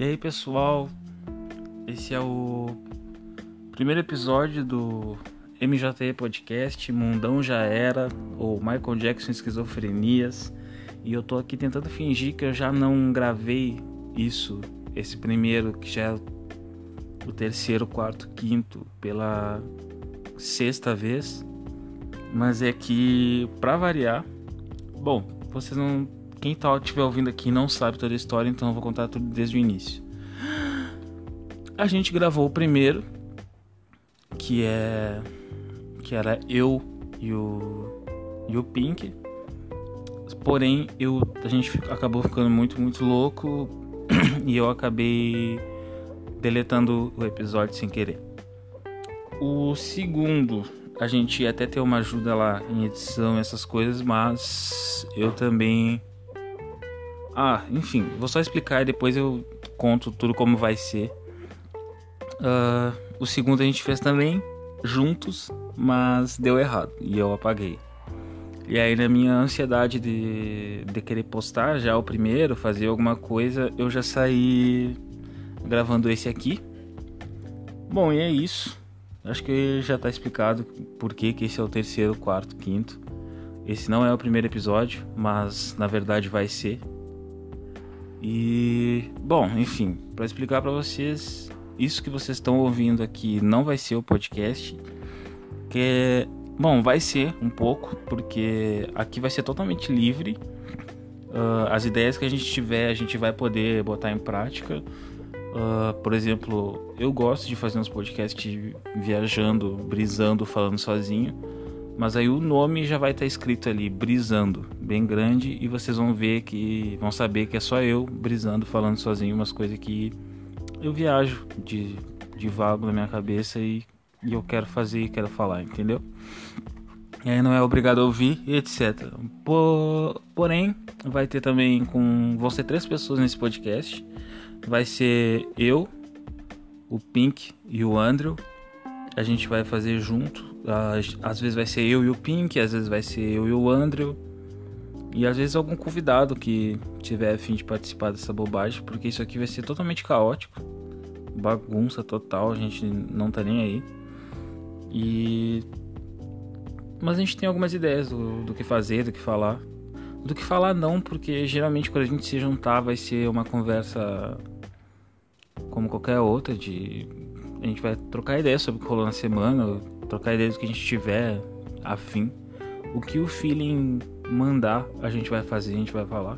E aí, pessoal, esse é o primeiro episódio do MJE Podcast, Mundão Já Era, ou Michael Jackson Esquizofrenias. E eu tô aqui tentando fingir que eu já não gravei isso, esse primeiro, que já é o terceiro, quarto, quinto, pela sexta vez. Mas é que, pra variar, bom, vocês não quem tá estiver ouvindo aqui não sabe toda a história, então eu vou contar tudo desde o início. A gente gravou o primeiro, que é que era eu e o e o Pink. Porém, eu a gente acabou ficando muito muito louco e eu acabei deletando o episódio sem querer. O segundo, a gente ia até ter uma ajuda lá em edição, essas coisas, mas eu também ah, enfim, vou só explicar e depois eu conto tudo como vai ser. Uh, o segundo a gente fez também juntos, mas deu errado e eu apaguei. E aí, na minha ansiedade de, de querer postar já o primeiro, fazer alguma coisa, eu já saí gravando esse aqui. Bom, e é isso. Acho que já está explicado por que, que esse é o terceiro, quarto, quinto. Esse não é o primeiro episódio, mas na verdade vai ser. E, bom, enfim, para explicar para vocês, isso que vocês estão ouvindo aqui não vai ser o podcast, que é, bom, vai ser um pouco, porque aqui vai ser totalmente livre. Uh, as ideias que a gente tiver, a gente vai poder botar em prática. Uh, por exemplo, eu gosto de fazer uns podcasts viajando, brisando, falando sozinho. Mas aí o nome já vai estar tá escrito ali, brisando, bem grande, e vocês vão ver que vão saber que é só eu brisando, falando sozinho umas coisas que eu viajo de, de vago na minha cabeça e, e eu quero fazer e quero falar, entendeu? E aí não é obrigado a ouvir, etc. Por, porém, vai ter também com. Vão ser três pessoas nesse podcast. Vai ser eu, o Pink e o Andrew. A gente vai fazer junto às vezes vai ser eu e o Pink, às vezes vai ser eu e o Andrew. E às vezes algum convidado que tiver a fim de participar dessa bobagem, porque isso aqui vai ser totalmente caótico. Bagunça total, a gente não tá nem aí. E. Mas a gente tem algumas ideias do, do que fazer, do que falar. Do que falar não, porque geralmente quando a gente se juntar vai ser uma conversa como qualquer outra, de. A gente vai trocar ideias sobre o que rolou na semana, trocar ideias do que a gente tiver afim. O que o feeling mandar, a gente vai fazer, a gente vai falar.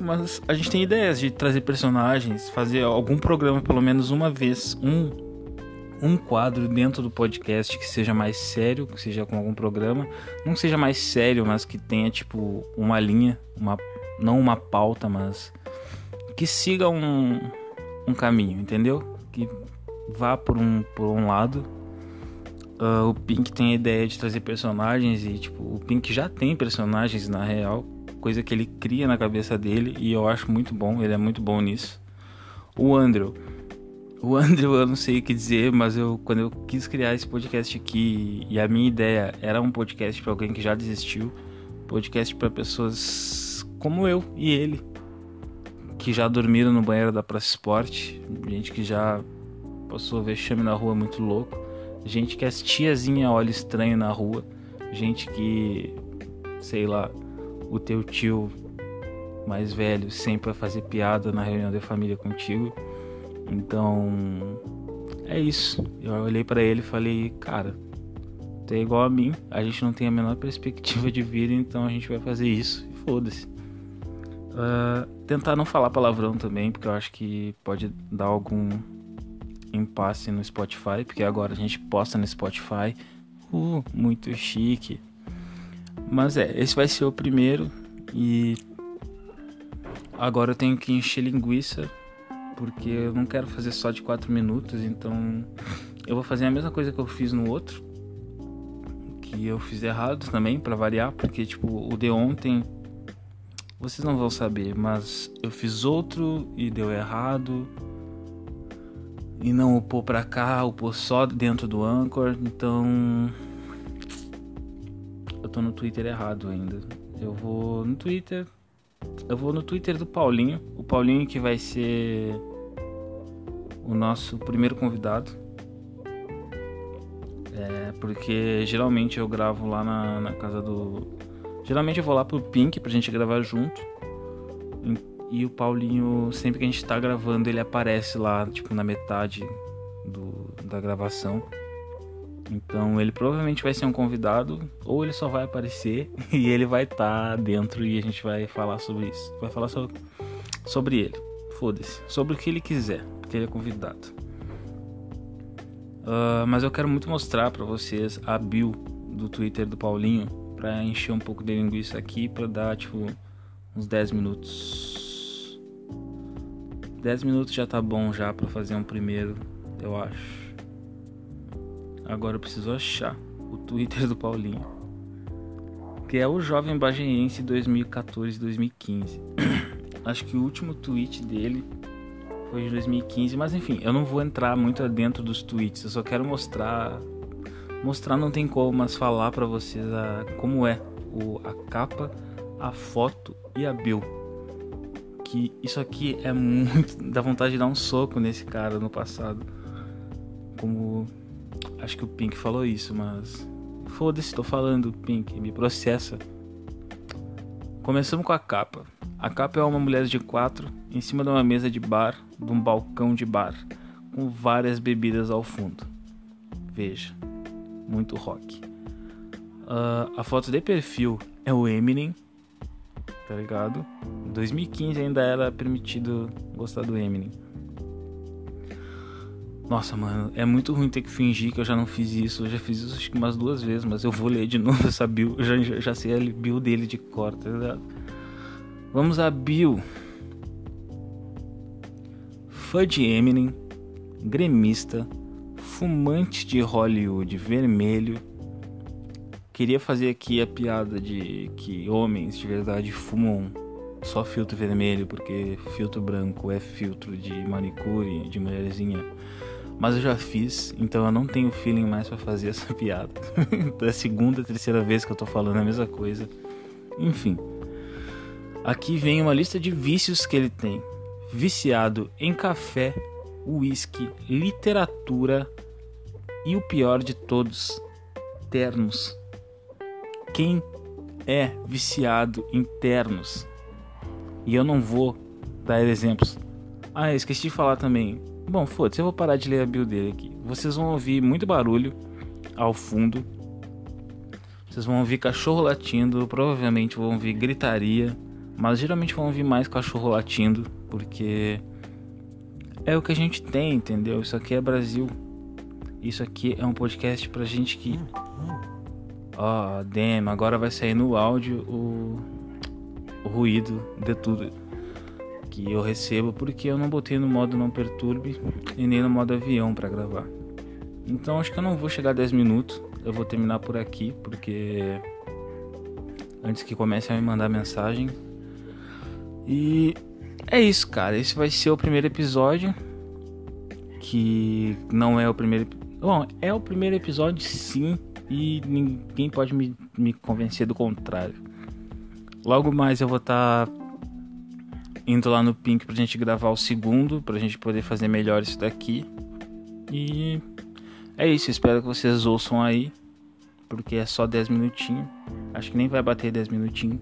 Mas a gente tem ideias de trazer personagens, fazer algum programa pelo menos uma vez, um um quadro dentro do podcast que seja mais sério, que seja com algum programa, não seja mais sério, mas que tenha tipo uma linha, uma não uma pauta, mas que siga um, um caminho, entendeu? Vá por um por um lado Uh, o Pink tem a ideia de trazer personagens e, tipo, o Pink já tem personagens na real, coisa que ele cria na cabeça dele e eu acho muito bom, ele é muito bom nisso. O Andrew. O Andrew, eu não sei o que dizer, mas eu quando eu quis criar esse podcast aqui e a minha ideia era um podcast para alguém que já desistiu, podcast para pessoas como eu e ele, que já dormiram no banheiro da Praça Esporte, gente que já passou vexame na rua muito louco gente que as tiazinha olha estranho na rua, gente que, sei lá, o teu tio mais velho sempre vai fazer piada na reunião de família contigo. Então, é isso. Eu olhei para ele e falei, cara, tu é igual a mim, a gente não tem a menor perspectiva de vida, então a gente vai fazer isso e foda-se. Uh, tentar não falar palavrão também, porque eu acho que pode dar algum impasse no Spotify, porque agora a gente posta no Spotify. Uh, muito chique. Mas é, esse vai ser o primeiro e agora eu tenho que encher linguiça porque eu não quero fazer só de 4 minutos, então eu vou fazer a mesma coisa que eu fiz no outro, que eu fiz errado também para variar, porque tipo, o de ontem vocês não vão saber, mas eu fiz outro e deu errado e não upou para cá, upou só dentro do Anchor, então eu tô no Twitter errado ainda. Eu vou no Twitter, eu vou no Twitter do Paulinho. O Paulinho que vai ser o nosso primeiro convidado. É, porque geralmente eu gravo lá na, na, casa do. Geralmente eu vou lá pro Pink pra gente gravar junto. E, o Paulinho, sempre que a gente tá gravando, ele aparece lá, tipo, na metade do, da gravação. Então ele provavelmente vai ser um convidado, ou ele só vai aparecer e ele vai estar tá dentro e a gente vai falar sobre isso. Vai falar sobre, sobre ele. Foda-se. Sobre o que ele quiser, porque ele é convidado. Uh, mas eu quero muito mostrar para vocês a bio do Twitter do Paulinho para encher um pouco de linguiça aqui para dar tipo uns 10 minutos. 10 minutos já tá bom já para fazer um primeiro, eu acho. Agora eu preciso achar o Twitter do Paulinho. Que é o Jovem Bageense 2014-2015. Acho que o último tweet dele foi de 2015, mas enfim, eu não vou entrar muito dentro dos tweets, eu só quero mostrar mostrar não tem como, mas falar para vocês a, como é o, a capa, a foto e a bio. Que isso aqui é muito dá vontade de dar um soco nesse cara no passado. Como Acho que o Pink falou isso, mas. Foda-se, tô falando, Pink, me processa. Começamos com a capa. A capa é uma mulher de quatro em cima de uma mesa de bar, de um balcão de bar, com várias bebidas ao fundo. Veja, muito rock. Uh, a foto de perfil é o Eminem, tá ligado? Em 2015 ainda era permitido gostar do Eminem. Nossa, mano, é muito ruim ter que fingir que eu já não fiz isso. Eu já fiz isso acho que umas duas vezes, mas eu vou ler de novo essa bio. Eu já, já sei a bio dele de cor, tá ligado? Vamos a bio. Fã de Eminem, gremista, fumante de Hollywood vermelho. Queria fazer aqui a piada de que homens de verdade fumam só filtro vermelho, porque filtro branco é filtro de manicure, de mulherzinha. Mas eu já fiz, então eu não tenho feeling mais para fazer essa piada. é a segunda, terceira vez que eu tô falando a mesma coisa. Enfim. Aqui vem uma lista de vícios que ele tem: viciado em café, uísque, literatura e o pior de todos, ternos. Quem é viciado em ternos? E eu não vou dar exemplos. Ah, esqueci de falar também. Bom, foda-se, eu vou parar de ler a build dele aqui. Vocês vão ouvir muito barulho ao fundo. Vocês vão ouvir cachorro latindo, provavelmente vão ouvir gritaria, mas geralmente vão ouvir mais cachorro latindo, porque é o que a gente tem, entendeu? Isso aqui é Brasil. Isso aqui é um podcast pra gente que. Ó, oh, damn, agora vai sair no áudio o, o ruído de tudo que eu recebo porque eu não botei no modo não perturbe e nem no modo avião para gravar. Então acho que eu não vou chegar a 10 minutos, eu vou terminar por aqui porque antes que comece a me mandar mensagem. E é isso, cara. Esse vai ser o primeiro episódio que não é o primeiro, bom, é o primeiro episódio sim, e ninguém pode me, me convencer do contrário. Logo mais eu vou estar tá indo lá no Pink pra gente gravar o segundo, pra gente poder fazer melhor isso daqui. E é isso, espero que vocês ouçam aí, porque é só 10 minutinhos. Acho que nem vai bater 10 minutinhos.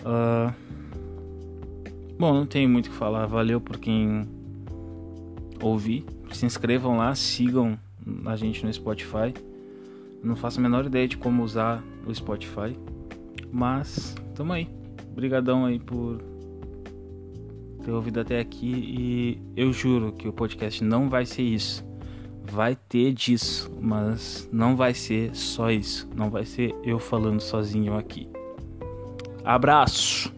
Uh... Bom, não tenho muito o que falar. Valeu por quem ouvir. Se inscrevam lá, sigam a gente no Spotify. Não faço a menor ideia de como usar o Spotify, mas tamo aí. Obrigadão aí por ter ouvido até aqui e eu juro que o podcast não vai ser isso. Vai ter disso, mas não vai ser só isso. Não vai ser eu falando sozinho aqui. Abraço!